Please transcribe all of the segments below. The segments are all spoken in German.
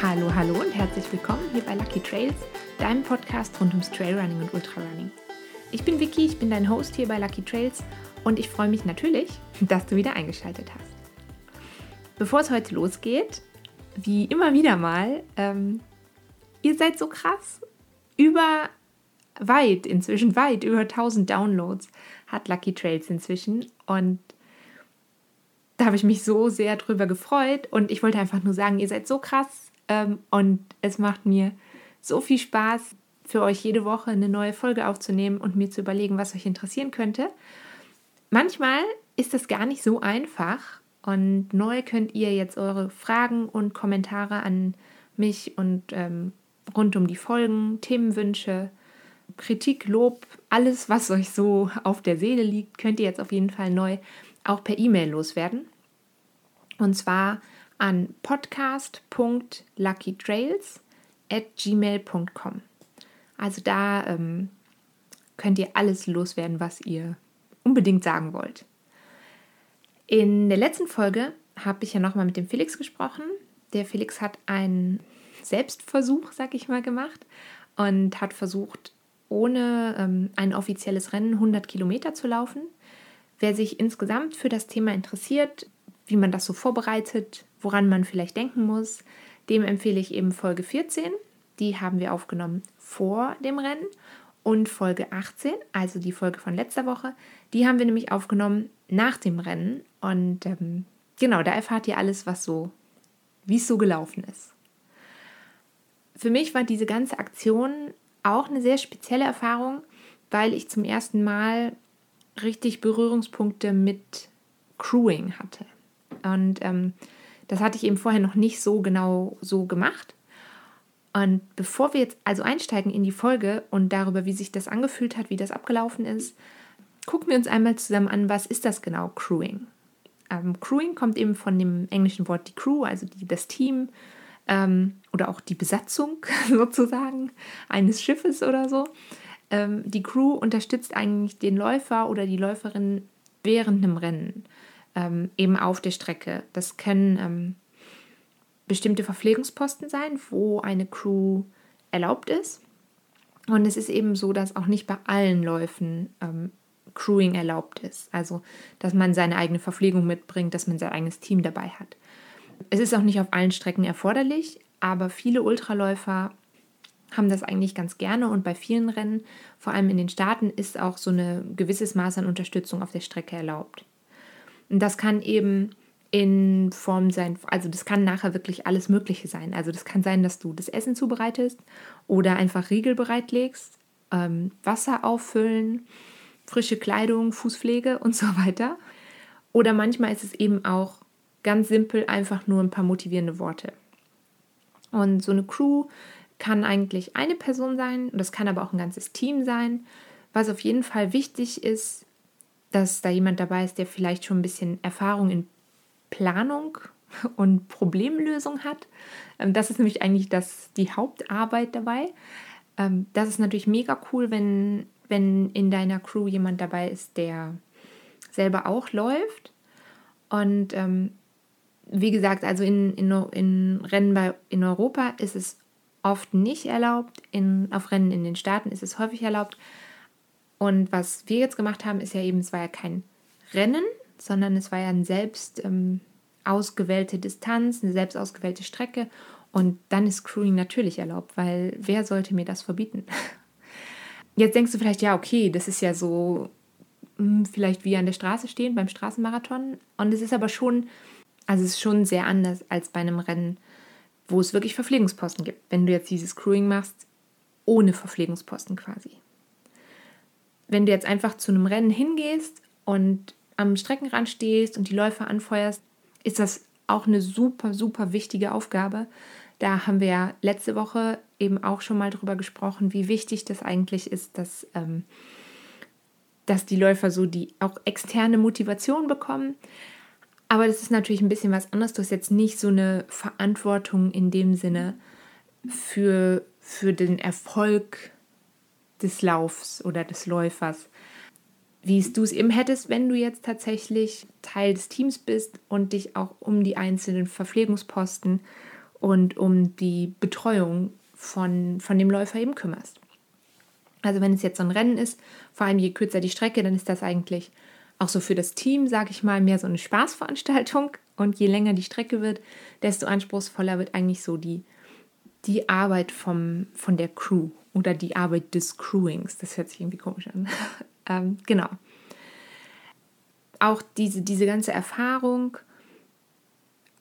Hallo, hallo und herzlich willkommen hier bei Lucky Trails, deinem Podcast rund ums Trailrunning und Ultrarunning. Ich bin Vicky, ich bin dein Host hier bei Lucky Trails und ich freue mich natürlich, dass du wieder eingeschaltet hast. Bevor es heute losgeht, wie immer wieder mal, ähm, ihr seid so krass. Über weit, inzwischen weit über 1000 Downloads hat Lucky Trails inzwischen und da habe ich mich so sehr drüber gefreut und ich wollte einfach nur sagen, ihr seid so krass und es macht mir so viel Spaß, für euch jede Woche eine neue Folge aufzunehmen und mir zu überlegen, was euch interessieren könnte. Manchmal ist das gar nicht so einfach und neu könnt ihr jetzt eure Fragen und Kommentare an mich und ähm, rund um die Folgen, Themenwünsche, Kritik, Lob, alles, was euch so auf der Seele liegt, könnt ihr jetzt auf jeden Fall neu auch per E-Mail loswerden. Und zwar an podcast.luckytrails at gmail.com. Also da ähm, könnt ihr alles loswerden, was ihr unbedingt sagen wollt. In der letzten Folge habe ich ja nochmal mit dem Felix gesprochen. Der Felix hat einen Selbstversuch, sag ich mal, gemacht und hat versucht, ohne ähm, ein offizielles Rennen 100 Kilometer zu laufen. Wer sich insgesamt für das Thema interessiert, wie man das so vorbereitet, woran man vielleicht denken muss, dem empfehle ich eben Folge 14. Die haben wir aufgenommen vor dem Rennen. Und Folge 18, also die Folge von letzter Woche, die haben wir nämlich aufgenommen nach dem Rennen. Und ähm, genau, da erfahrt ihr alles, was so, wie es so gelaufen ist. Für mich war diese ganze Aktion auch eine sehr spezielle Erfahrung, weil ich zum ersten Mal richtig Berührungspunkte mit Crewing hatte. Und ähm, das hatte ich eben vorher noch nicht so genau so gemacht. Und bevor wir jetzt also einsteigen in die Folge und darüber, wie sich das angefühlt hat, wie das abgelaufen ist, gucken wir uns einmal zusammen an, was ist das genau, Crewing? Ähm, Crewing kommt eben von dem englischen Wort die Crew, also die, das Team ähm, oder auch die Besatzung sozusagen eines Schiffes oder so. Ähm, die Crew unterstützt eigentlich den Läufer oder die Läuferin während einem Rennen, ähm, eben auf der Strecke. Das können ähm, bestimmte Verpflegungsposten sein, wo eine Crew erlaubt ist. Und es ist eben so, dass auch nicht bei allen Läufen ähm, Crewing erlaubt ist. Also, dass man seine eigene Verpflegung mitbringt, dass man sein eigenes Team dabei hat. Es ist auch nicht auf allen Strecken erforderlich, aber viele Ultraläufer haben das eigentlich ganz gerne und bei vielen Rennen, vor allem in den Staaten, ist auch so ein gewisses Maß an Unterstützung auf der Strecke erlaubt. Und das kann eben in Form sein, also das kann nachher wirklich alles Mögliche sein. Also das kann sein, dass du das Essen zubereitest oder einfach Riegel bereitlegst, ähm, Wasser auffüllen, frische Kleidung, Fußpflege und so weiter. Oder manchmal ist es eben auch ganz simpel einfach nur ein paar motivierende Worte. Und so eine Crew kann eigentlich eine Person sein, das kann aber auch ein ganzes Team sein. Was auf jeden Fall wichtig ist, dass da jemand dabei ist, der vielleicht schon ein bisschen Erfahrung in Planung und Problemlösung hat. Ähm, das ist nämlich eigentlich das, die Hauptarbeit dabei. Ähm, das ist natürlich mega cool, wenn, wenn in deiner Crew jemand dabei ist, der selber auch läuft. Und ähm, wie gesagt, also in, in, in Rennen bei, in Europa ist es oft nicht erlaubt, in, auf Rennen in den Staaten ist es häufig erlaubt. Und was wir jetzt gemacht haben, ist ja eben, es war ja kein Rennen, sondern es war ja eine selbst ähm, ausgewählte Distanz, eine selbst ausgewählte Strecke. Und dann ist Crewing natürlich erlaubt, weil wer sollte mir das verbieten? Jetzt denkst du vielleicht, ja, okay, das ist ja so hm, vielleicht wie an der Straße stehen beim Straßenmarathon. Und es ist aber schon also es ist schon sehr anders als bei einem Rennen, wo es wirklich Verpflegungsposten gibt. Wenn du jetzt dieses Crewing machst, ohne Verpflegungsposten quasi. Wenn du jetzt einfach zu einem Rennen hingehst und am Streckenrand stehst und die Läufer anfeuerst, ist das auch eine super, super wichtige Aufgabe. Da haben wir ja letzte Woche eben auch schon mal drüber gesprochen, wie wichtig das eigentlich ist, dass, ähm, dass die Läufer so die auch externe Motivation bekommen. Aber das ist natürlich ein bisschen was anderes. Du hast jetzt nicht so eine Verantwortung in dem Sinne für, für den Erfolg des Laufs oder des Läufers, wie du es eben hättest, wenn du jetzt tatsächlich Teil des Teams bist und dich auch um die einzelnen Verpflegungsposten und um die Betreuung von, von dem Läufer eben kümmerst. Also wenn es jetzt so ein Rennen ist, vor allem je kürzer die Strecke, dann ist das eigentlich auch so für das Team, sage ich mal, mehr so eine Spaßveranstaltung. Und je länger die Strecke wird, desto anspruchsvoller wird eigentlich so die, die Arbeit vom, von der Crew oder die Arbeit des Crewings. Das hört sich irgendwie komisch an. ähm, genau. Auch diese, diese ganze Erfahrung,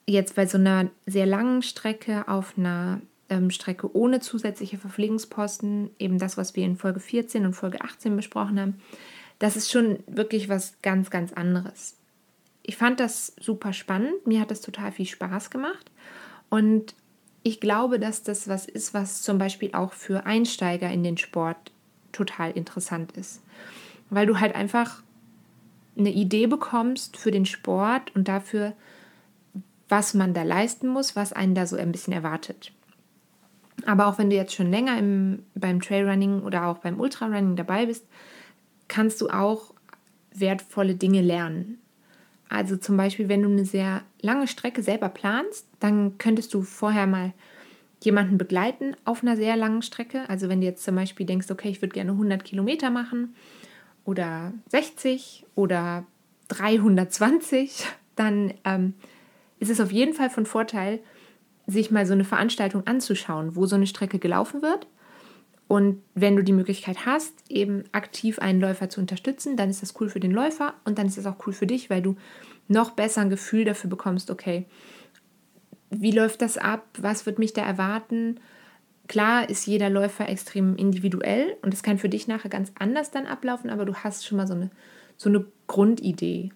jetzt bei so einer sehr langen Strecke auf einer ähm, Strecke ohne zusätzliche Verpflegungsposten, eben das, was wir in Folge 14 und Folge 18 besprochen haben, das ist schon wirklich was ganz, ganz anderes. Ich fand das super spannend, mir hat das total viel Spaß gemacht und ich glaube, dass das was ist, was zum Beispiel auch für Einsteiger in den Sport total interessant ist, weil du halt einfach eine Idee bekommst für den Sport und dafür, was man da leisten muss, was einen da so ein bisschen erwartet. Aber auch wenn du jetzt schon länger im, beim Trailrunning oder auch beim Ultrarunning dabei bist, kannst du auch wertvolle Dinge lernen. Also zum Beispiel, wenn du eine sehr lange Strecke selber planst, dann könntest du vorher mal jemanden begleiten auf einer sehr langen Strecke. Also wenn du jetzt zum Beispiel denkst, okay, ich würde gerne 100 Kilometer machen oder 60 oder 320, dann ähm, ist es auf jeden Fall von Vorteil, sich mal so eine Veranstaltung anzuschauen, wo so eine Strecke gelaufen wird. Und wenn du die Möglichkeit hast, eben aktiv einen Läufer zu unterstützen, dann ist das cool für den Läufer und dann ist das auch cool für dich, weil du noch besser ein Gefühl dafür bekommst, okay, wie läuft das ab? Was wird mich da erwarten? Klar ist jeder Läufer extrem individuell und es kann für dich nachher ganz anders dann ablaufen, aber du hast schon mal so eine, so eine Grundidee,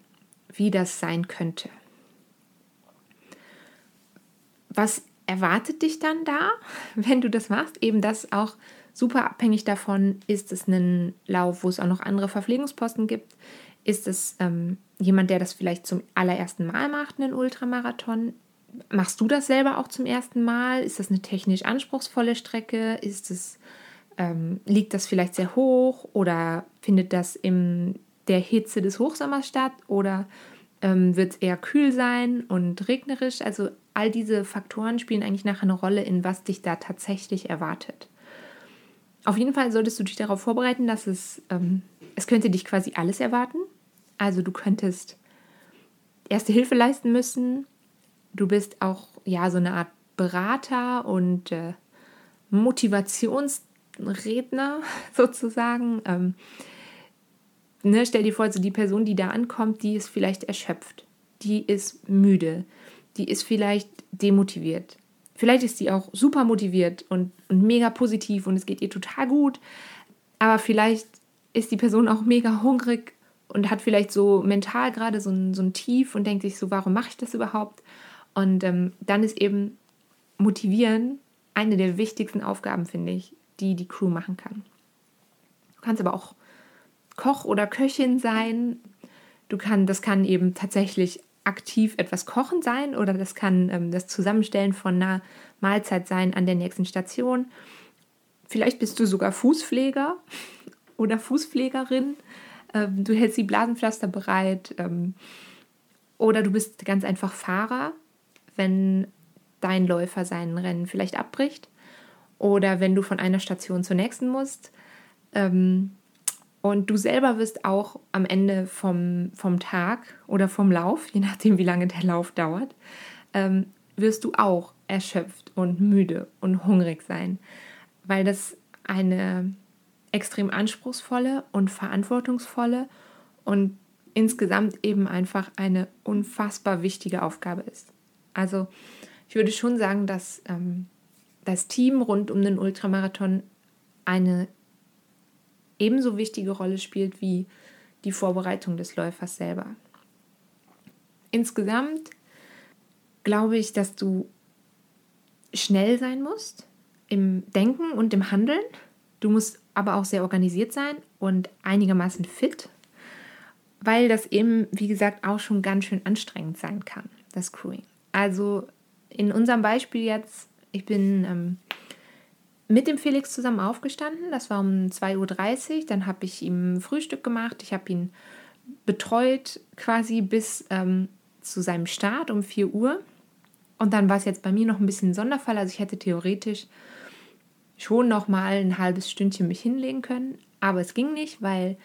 wie das sein könnte was erwartet dich dann da, wenn du das machst? Eben das auch super abhängig davon, ist es ein Lauf, wo es auch noch andere Verpflegungsposten gibt? Ist es ähm, jemand, der das vielleicht zum allerersten Mal macht, einen Ultramarathon? Machst du das selber auch zum ersten Mal? Ist das eine technisch anspruchsvolle Strecke? Ist es, ähm, liegt das vielleicht sehr hoch oder findet das in der Hitze des Hochsommers statt? Oder ähm, wird es eher kühl sein und regnerisch. Also all diese Faktoren spielen eigentlich nachher eine Rolle, in was dich da tatsächlich erwartet. Auf jeden Fall solltest du dich darauf vorbereiten, dass es, ähm, es könnte dich quasi alles erwarten. Also du könntest erste Hilfe leisten müssen. Du bist auch ja so eine Art Berater und äh, Motivationsredner sozusagen. Ähm, ne, stell dir vor, so die Person, die da ankommt, die ist vielleicht erschöpft, die ist müde, die ist vielleicht demotiviert. Vielleicht ist sie auch super motiviert und, und mega positiv und es geht ihr total gut, aber vielleicht ist die Person auch mega hungrig und hat vielleicht so mental gerade so ein, so ein Tief und denkt sich so, warum mache ich das überhaupt? Und ähm, dann ist eben Motivieren eine der wichtigsten Aufgaben, finde ich, die die Crew machen kann. Du kannst aber auch Koch oder Köchin sein. Du kann, das kann eben tatsächlich aktiv etwas kochen sein oder das kann ähm, das Zusammenstellen von einer Mahlzeit sein an der nächsten Station. Vielleicht bist du sogar Fußpfleger oder Fußpflegerin. Ähm, du hältst die Blasenpflaster bereit. Ähm, oder du bist ganz einfach Fahrer, wenn dein Läufer sein Rennen vielleicht abbricht. Oder wenn du von einer Station zur nächsten musst. Ähm, und du selber wirst auch am Ende vom, vom Tag oder vom Lauf, je nachdem wie lange der Lauf dauert, ähm, wirst du auch erschöpft und müde und hungrig sein, weil das eine extrem anspruchsvolle und verantwortungsvolle und insgesamt eben einfach eine unfassbar wichtige Aufgabe ist. Also ich würde schon sagen, dass ähm, das Team rund um den Ultramarathon eine ebenso wichtige Rolle spielt wie die Vorbereitung des Läufers selber. Insgesamt glaube ich, dass du schnell sein musst im Denken und im Handeln. Du musst aber auch sehr organisiert sein und einigermaßen fit, weil das eben, wie gesagt, auch schon ganz schön anstrengend sein kann, das Crewing. Also in unserem Beispiel jetzt, ich bin ähm, mit dem Felix zusammen aufgestanden. Das war um 2.30 Uhr. Dann habe ich ihm Frühstück gemacht. Ich habe ihn betreut quasi bis ähm, zu seinem Start um 4 Uhr. Und dann war es jetzt bei mir noch ein bisschen ein Sonderfall. Also ich hätte theoretisch schon noch mal ein halbes Stündchen mich hinlegen können. Aber es ging nicht, weil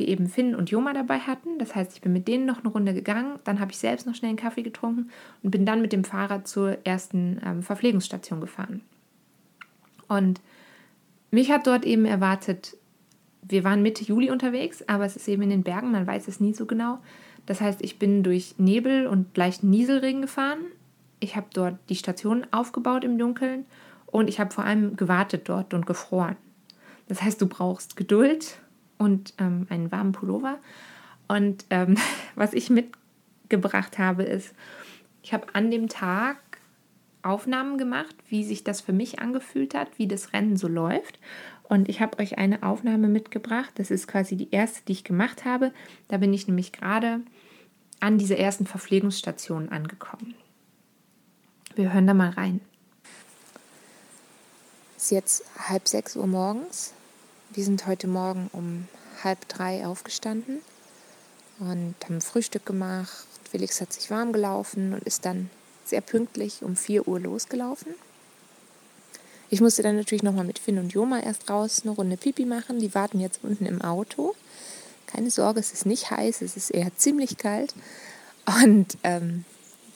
wir eben Finn und Joma dabei hatten. Das heißt, ich bin mit denen noch eine Runde gegangen. Dann habe ich selbst noch schnell einen Kaffee getrunken und bin dann mit dem Fahrrad zur ersten ähm, Verpflegungsstation gefahren. Und mich hat dort eben erwartet, wir waren Mitte Juli unterwegs, aber es ist eben in den Bergen, man weiß es nie so genau. Das heißt, ich bin durch Nebel und leichten Nieselregen gefahren. Ich habe dort die Station aufgebaut im Dunkeln und ich habe vor allem gewartet dort und gefroren. Das heißt, du brauchst Geduld und ähm, einen warmen Pullover. Und ähm, was ich mitgebracht habe, ist, ich habe an dem Tag Aufnahmen gemacht, wie sich das für mich angefühlt hat, wie das Rennen so läuft. Und ich habe euch eine Aufnahme mitgebracht. Das ist quasi die erste, die ich gemacht habe. Da bin ich nämlich gerade an dieser ersten Verpflegungsstation angekommen. Wir hören da mal rein. Es ist jetzt halb sechs Uhr morgens. Wir sind heute Morgen um halb drei aufgestanden und haben Frühstück gemacht. Felix hat sich warm gelaufen und ist dann sehr pünktlich um 4 Uhr losgelaufen. Ich musste dann natürlich nochmal mit Finn und Joma erst raus eine Runde Pipi machen. Die warten jetzt unten im Auto. Keine Sorge, es ist nicht heiß, es ist eher ziemlich kalt. Und ähm,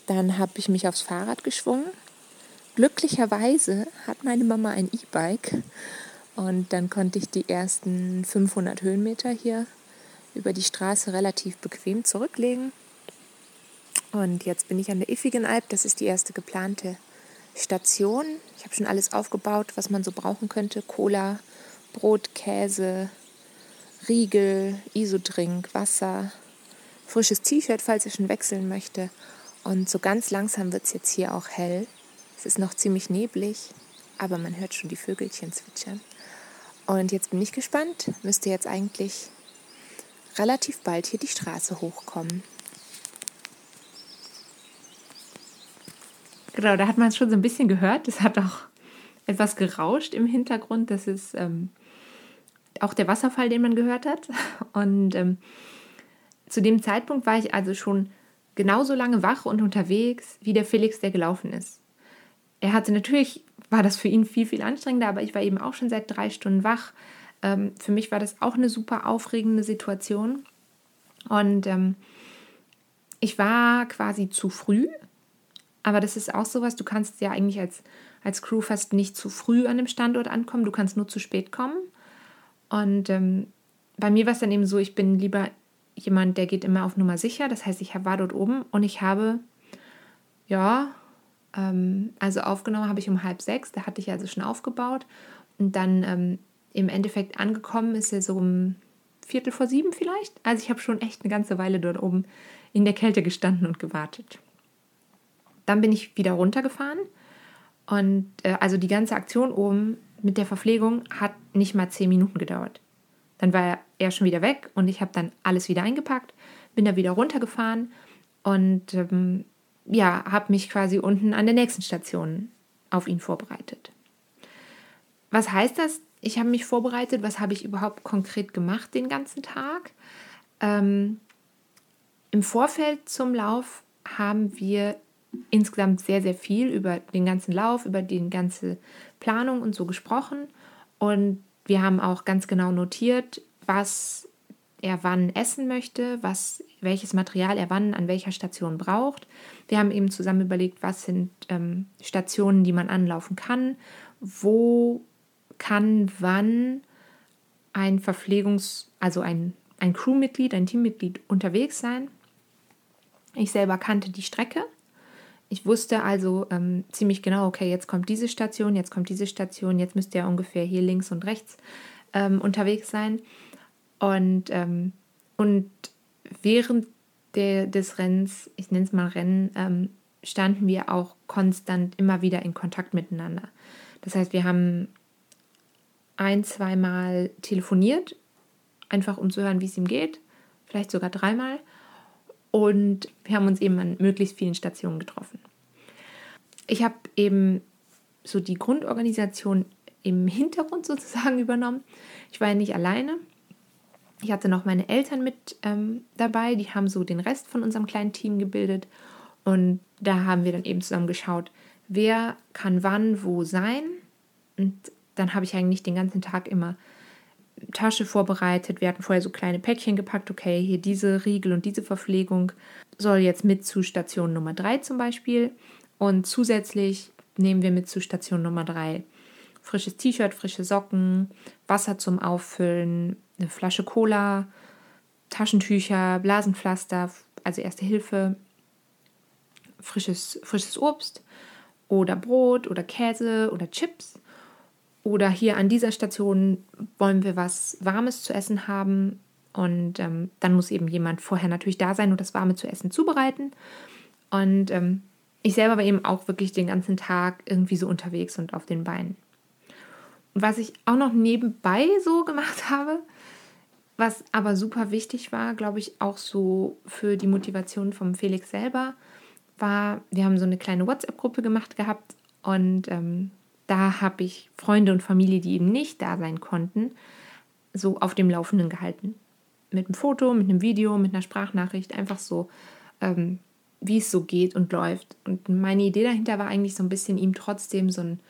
dann habe ich mich aufs Fahrrad geschwungen. Glücklicherweise hat meine Mama ein E-Bike und dann konnte ich die ersten 500 Höhenmeter hier über die Straße relativ bequem zurücklegen. Und jetzt bin ich an der Iffigenalp. Das ist die erste geplante Station. Ich habe schon alles aufgebaut, was man so brauchen könnte. Cola, Brot, Käse, Riegel, Isodrink, Wasser, frisches T-Shirt, falls ihr schon wechseln möchte. Und so ganz langsam wird es jetzt hier auch hell. Es ist noch ziemlich neblig, aber man hört schon die Vögelchen zwitschern. Und jetzt bin ich gespannt. Müsste jetzt eigentlich relativ bald hier die Straße hochkommen. Genau, da hat man es schon so ein bisschen gehört. Es hat auch etwas gerauscht im Hintergrund. Das ist ähm, auch der Wasserfall, den man gehört hat. Und ähm, zu dem Zeitpunkt war ich also schon genauso lange wach und unterwegs wie der Felix, der gelaufen ist. Er hatte natürlich war das für ihn viel, viel anstrengender, aber ich war eben auch schon seit drei Stunden wach. Ähm, für mich war das auch eine super aufregende Situation. Und ähm, ich war quasi zu früh, aber das ist auch sowas, du kannst ja eigentlich als, als Crew fast nicht zu früh an dem Standort ankommen, du kannst nur zu spät kommen. Und ähm, bei mir war es dann eben so, ich bin lieber jemand, der geht immer auf Nummer sicher. Das heißt, ich war dort oben und ich habe, ja, ähm, also aufgenommen habe ich um halb sechs, da hatte ich also schon aufgebaut. Und dann ähm, im Endeffekt angekommen ist er so um Viertel vor sieben vielleicht. Also ich habe schon echt eine ganze Weile dort oben in der Kälte gestanden und gewartet. Dann bin ich wieder runtergefahren und äh, also die ganze Aktion oben mit der Verpflegung hat nicht mal zehn Minuten gedauert. Dann war er schon wieder weg und ich habe dann alles wieder eingepackt, bin da wieder runtergefahren und ähm, ja, habe mich quasi unten an der nächsten Station auf ihn vorbereitet. Was heißt das? Ich habe mich vorbereitet. Was habe ich überhaupt konkret gemacht den ganzen Tag? Ähm, Im Vorfeld zum Lauf haben wir insgesamt sehr, sehr viel über den ganzen Lauf, über die ganze Planung und so gesprochen. Und wir haben auch ganz genau notiert, was er wann essen möchte, was, welches Material er wann an welcher Station braucht. Wir haben eben zusammen überlegt, was sind ähm, Stationen, die man anlaufen kann, wo kann wann ein Verpflegungs-, also ein, ein Crewmitglied, ein Teammitglied unterwegs sein. Ich selber kannte die Strecke. Ich wusste also ähm, ziemlich genau, okay, jetzt kommt diese Station, jetzt kommt diese Station, jetzt müsste er ungefähr hier links und rechts ähm, unterwegs sein. Und, ähm, und während der, des Rennens, ich nenne es mal Rennen, ähm, standen wir auch konstant immer wieder in Kontakt miteinander. Das heißt, wir haben ein, zweimal telefoniert, einfach um zu hören, wie es ihm geht, vielleicht sogar dreimal. Und wir haben uns eben an möglichst vielen Stationen getroffen. Ich habe eben so die Grundorganisation im Hintergrund sozusagen übernommen. Ich war ja nicht alleine. Ich hatte noch meine Eltern mit ähm, dabei, die haben so den Rest von unserem kleinen Team gebildet. Und da haben wir dann eben zusammen geschaut, wer kann wann wo sein. Und dann habe ich eigentlich den ganzen Tag immer Tasche vorbereitet. Wir hatten vorher so kleine Päckchen gepackt. Okay, hier diese Riegel und diese Verpflegung soll jetzt mit zu Station Nummer 3 zum Beispiel. Und zusätzlich nehmen wir mit zu Station Nummer 3 frisches T-Shirt, frische Socken, Wasser zum Auffüllen, eine Flasche Cola, Taschentücher, Blasenpflaster, also Erste Hilfe, frisches, frisches Obst oder Brot oder Käse oder Chips. Oder hier an dieser Station wollen wir was Warmes zu essen haben. Und ähm, dann muss eben jemand vorher natürlich da sein und das Warme zu essen zubereiten. Und ähm, ich selber war eben auch wirklich den ganzen Tag irgendwie so unterwegs und auf den Beinen. Und was ich auch noch nebenbei so gemacht habe, was aber super wichtig war, glaube ich, auch so für die Motivation vom Felix selber, war, wir haben so eine kleine WhatsApp-Gruppe gemacht gehabt und ähm, da habe ich Freunde und Familie, die eben nicht da sein konnten, so auf dem Laufenden gehalten. Mit einem Foto, mit einem Video, mit einer Sprachnachricht, einfach so, ähm, wie es so geht und läuft. Und meine Idee dahinter war eigentlich so ein bisschen ihm trotzdem so ein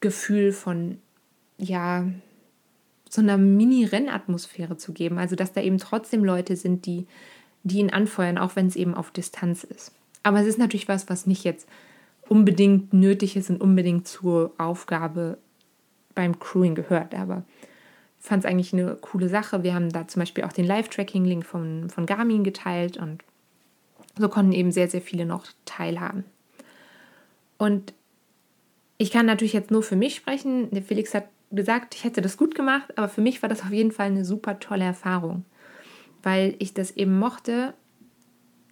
Gefühl von, ja, so einer Mini-Rennatmosphäre zu geben. Also, dass da eben trotzdem Leute sind, die, die ihn anfeuern, auch wenn es eben auf Distanz ist. Aber es ist natürlich was, was nicht jetzt unbedingt nötig ist und unbedingt zur Aufgabe beim Crewing gehört. Aber fand es eigentlich eine coole Sache. Wir haben da zum Beispiel auch den Live-Tracking-Link von, von Garmin geteilt und so konnten eben sehr, sehr viele noch teilhaben. Und ich kann natürlich jetzt nur für mich sprechen. Der Felix hat gesagt, ich hätte das gut gemacht, aber für mich war das auf jeden Fall eine super tolle Erfahrung, weil ich das eben mochte,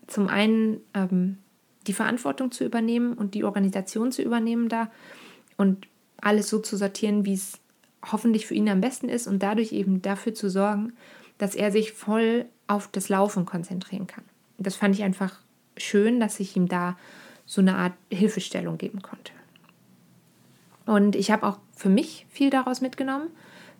zum einen ähm, die Verantwortung zu übernehmen und die Organisation zu übernehmen da und alles so zu sortieren, wie es hoffentlich für ihn am besten ist und dadurch eben dafür zu sorgen, dass er sich voll auf das Laufen konzentrieren kann. Das fand ich einfach schön, dass ich ihm da so eine Art Hilfestellung geben konnte. Und ich habe auch für mich viel daraus mitgenommen,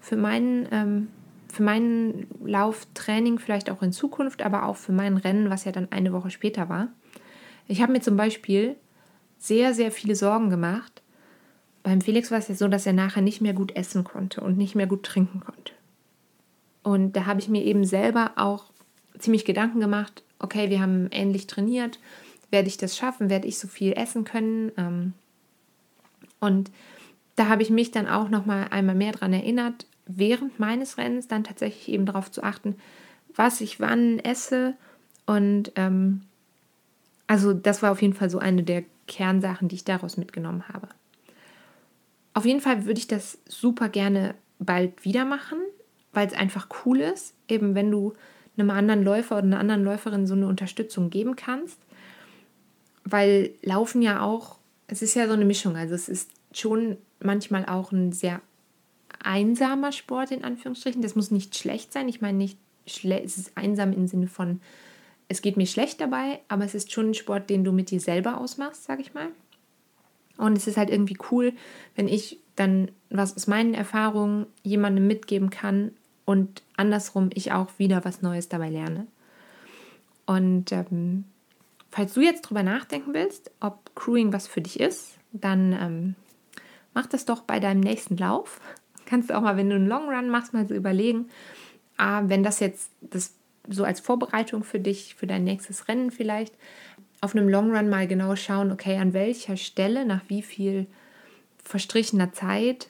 für meinen, ähm, für meinen Lauftraining vielleicht auch in Zukunft, aber auch für mein Rennen, was ja dann eine Woche später war. Ich habe mir zum Beispiel sehr, sehr viele Sorgen gemacht. Beim Felix war es ja so, dass er nachher nicht mehr gut essen konnte und nicht mehr gut trinken konnte. Und da habe ich mir eben selber auch ziemlich Gedanken gemacht, okay, wir haben ähnlich trainiert, werde ich das schaffen, werde ich so viel essen können? Ähm, und da habe ich mich dann auch noch mal einmal mehr daran erinnert, während meines Rennens dann tatsächlich eben darauf zu achten, was ich wann esse und ähm, also das war auf jeden Fall so eine der Kernsachen, die ich daraus mitgenommen habe. Auf jeden Fall würde ich das super gerne bald wieder machen, weil es einfach cool ist, eben wenn du einem anderen Läufer oder einer anderen Läuferin so eine Unterstützung geben kannst. Weil Laufen ja auch, es ist ja so eine Mischung. Also es ist schon manchmal auch ein sehr einsamer Sport in Anführungsstrichen. Das muss nicht schlecht sein. Ich meine nicht, es ist einsam im Sinne von, es geht mir schlecht dabei, aber es ist schon ein Sport, den du mit dir selber ausmachst, sag ich mal. Und es ist halt irgendwie cool, wenn ich dann was aus meinen Erfahrungen jemandem mitgeben kann und andersrum ich auch wieder was Neues dabei lerne. Und ähm, falls du jetzt drüber nachdenken willst, ob Crewing was für dich ist, dann ähm, mach das doch bei deinem nächsten Lauf. Kannst du auch mal, wenn du einen Long Run machst, mal so überlegen, ah, wenn das jetzt das so als Vorbereitung für dich, für dein nächstes Rennen vielleicht, auf einem Long Run mal genau schauen, okay, an welcher Stelle, nach wie viel verstrichener Zeit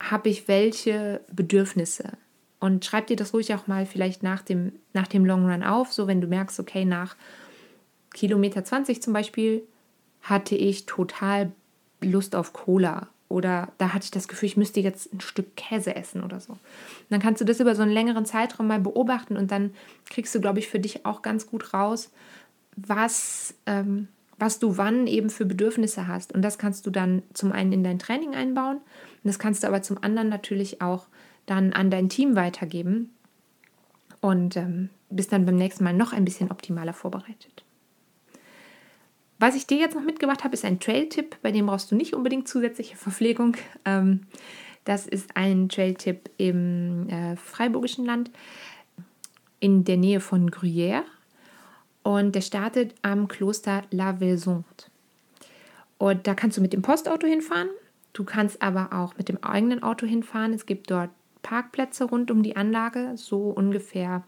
habe ich welche Bedürfnisse. Und schreib dir das ruhig auch mal vielleicht nach dem, nach dem Long Run auf, so wenn du merkst, okay, nach Kilometer 20 zum Beispiel hatte ich total Lust auf Cola oder da hatte ich das Gefühl, ich müsste jetzt ein Stück Käse essen oder so. Und dann kannst du das über so einen längeren Zeitraum mal beobachten und dann kriegst du, glaube ich, für dich auch ganz gut raus, was, ähm, was du wann eben für Bedürfnisse hast. Und das kannst du dann zum einen in dein Training einbauen und das kannst du aber zum anderen natürlich auch dann an dein Team weitergeben und ähm, bist dann beim nächsten Mal noch ein bisschen optimaler vorbereitet. Was ich dir jetzt noch mitgebracht habe, ist ein Trail-Tipp, bei dem brauchst du nicht unbedingt zusätzliche Verpflegung. Ähm, das ist ein Trail-Tipp im äh, Freiburgischen Land in der Nähe von Gruyère. Und der startet am Kloster La Vaisonde. Und da kannst du mit dem Postauto hinfahren. Du kannst aber auch mit dem eigenen Auto hinfahren. Es gibt dort Parkplätze rund um die Anlage, so ungefähr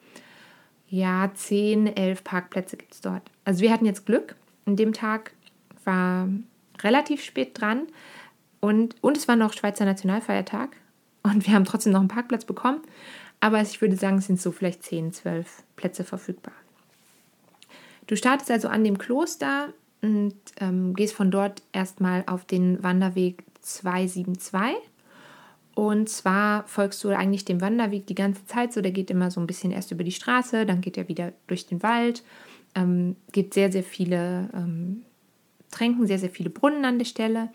ja, 10, 11 Parkplätze gibt es dort. Also wir hatten jetzt Glück. An dem Tag war relativ spät dran und, und es war noch Schweizer Nationalfeiertag und wir haben trotzdem noch einen Parkplatz bekommen. Aber ich würde sagen, es sind so vielleicht 10, 12 Plätze verfügbar. Du startest also an dem Kloster und ähm, gehst von dort erstmal auf den Wanderweg 272. Und zwar folgst du eigentlich dem Wanderweg die ganze Zeit so. Der geht immer so ein bisschen erst über die Straße, dann geht er wieder durch den Wald. Ähm, gibt sehr, sehr viele ähm, Tränken, sehr, sehr viele Brunnen an der Stelle.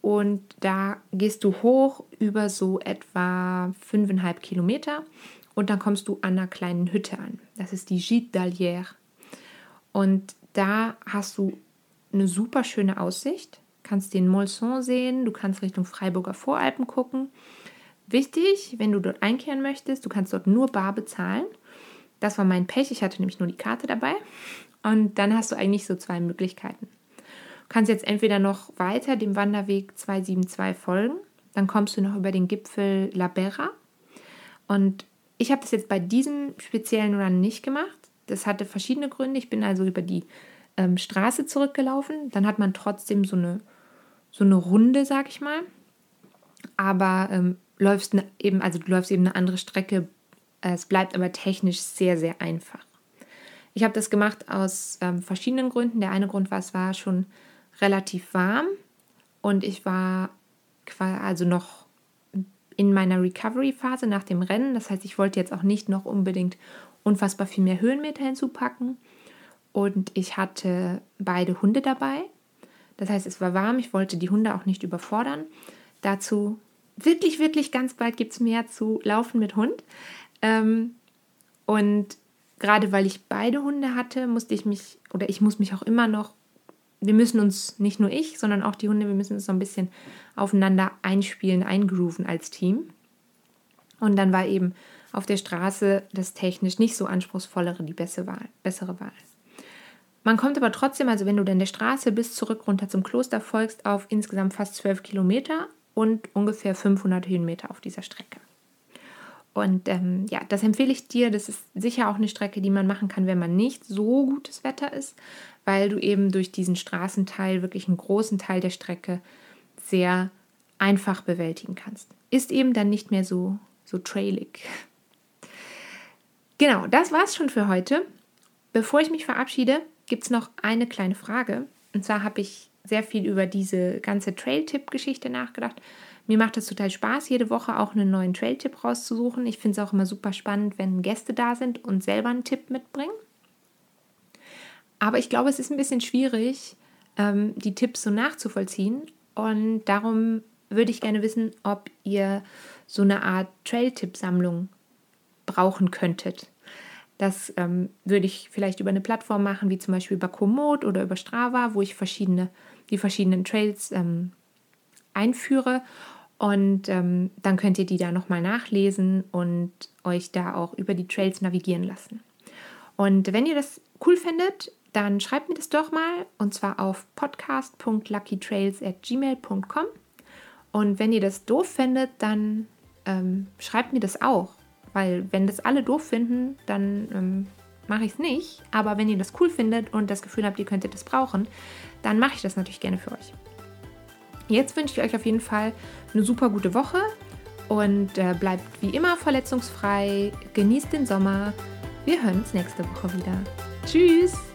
Und da gehst du hoch über so etwa fünfeinhalb Kilometer und dann kommst du an einer kleinen Hütte an. Das ist die Gîte d'Allière. Und da hast du eine super schöne Aussicht. Kannst den Molson sehen, du kannst Richtung Freiburger Voralpen gucken. Wichtig, wenn du dort einkehren möchtest, du kannst dort nur bar bezahlen. Das war mein Pech, ich hatte nämlich nur die Karte dabei. Und dann hast du eigentlich so zwei Möglichkeiten kannst jetzt entweder noch weiter dem Wanderweg 272 folgen, dann kommst du noch über den Gipfel La Berra. Und ich habe das jetzt bei diesem speziellen Run nicht gemacht. Das hatte verschiedene Gründe. Ich bin also über die ähm, Straße zurückgelaufen. Dann hat man trotzdem so eine, so eine Runde, sag ich mal. Aber ähm, läufst ne, eben, also du läufst eben eine andere Strecke. Es bleibt aber technisch sehr, sehr einfach. Ich habe das gemacht aus ähm, verschiedenen Gründen. Der eine Grund war, es war schon relativ warm und ich war also noch in meiner Recovery-Phase nach dem Rennen. Das heißt, ich wollte jetzt auch nicht noch unbedingt unfassbar viel mehr Höhenmeter hinzupacken. Und ich hatte beide Hunde dabei. Das heißt, es war warm. Ich wollte die Hunde auch nicht überfordern. Dazu wirklich, wirklich ganz bald gibt es mehr zu Laufen mit Hund. Ähm, und gerade weil ich beide Hunde hatte, musste ich mich, oder ich muss mich auch immer noch wir müssen uns, nicht nur ich, sondern auch die Hunde, wir müssen uns so ein bisschen aufeinander einspielen, eingrooven als Team. Und dann war eben auf der Straße das technisch nicht so anspruchsvollere die bessere Wahl. Bessere Wahl. Man kommt aber trotzdem, also wenn du dann der Straße bis zurück runter zum Kloster folgst, auf insgesamt fast 12 Kilometer und ungefähr 500 Höhenmeter auf dieser Strecke. Und ähm, ja, das empfehle ich dir. Das ist sicher auch eine Strecke, die man machen kann, wenn man nicht so gutes Wetter ist, weil du eben durch diesen Straßenteil wirklich einen großen Teil der Strecke sehr einfach bewältigen kannst. Ist eben dann nicht mehr so, so trailig. Genau, das war's schon für heute. Bevor ich mich verabschiede, gibt es noch eine kleine Frage. Und zwar habe ich sehr viel über diese ganze Trail-Tipp-Geschichte nachgedacht mir macht es total Spaß, jede Woche auch einen neuen Trail-Tipp rauszusuchen. Ich finde es auch immer super spannend, wenn Gäste da sind und selber einen Tipp mitbringen. Aber ich glaube, es ist ein bisschen schwierig, ähm, die Tipps so nachzuvollziehen. Und darum würde ich gerne wissen, ob ihr so eine Art Trail-Tipp-Sammlung brauchen könntet. Das ähm, würde ich vielleicht über eine Plattform machen, wie zum Beispiel über Komoot oder über Strava, wo ich verschiedene, die verschiedenen Trails ähm, einführe. Und ähm, dann könnt ihr die da nochmal nachlesen und euch da auch über die Trails navigieren lassen. Und wenn ihr das cool findet, dann schreibt mir das doch mal und zwar auf podcast.luckytrails.gmail.com. Und wenn ihr das doof findet, dann ähm, schreibt mir das auch. Weil wenn das alle doof finden, dann ähm, mache ich es nicht. Aber wenn ihr das cool findet und das Gefühl habt, ihr könntet das brauchen, dann mache ich das natürlich gerne für euch. Jetzt wünsche ich euch auf jeden Fall eine super gute Woche und äh, bleibt wie immer verletzungsfrei. Genießt den Sommer. Wir hören uns nächste Woche wieder. Tschüss!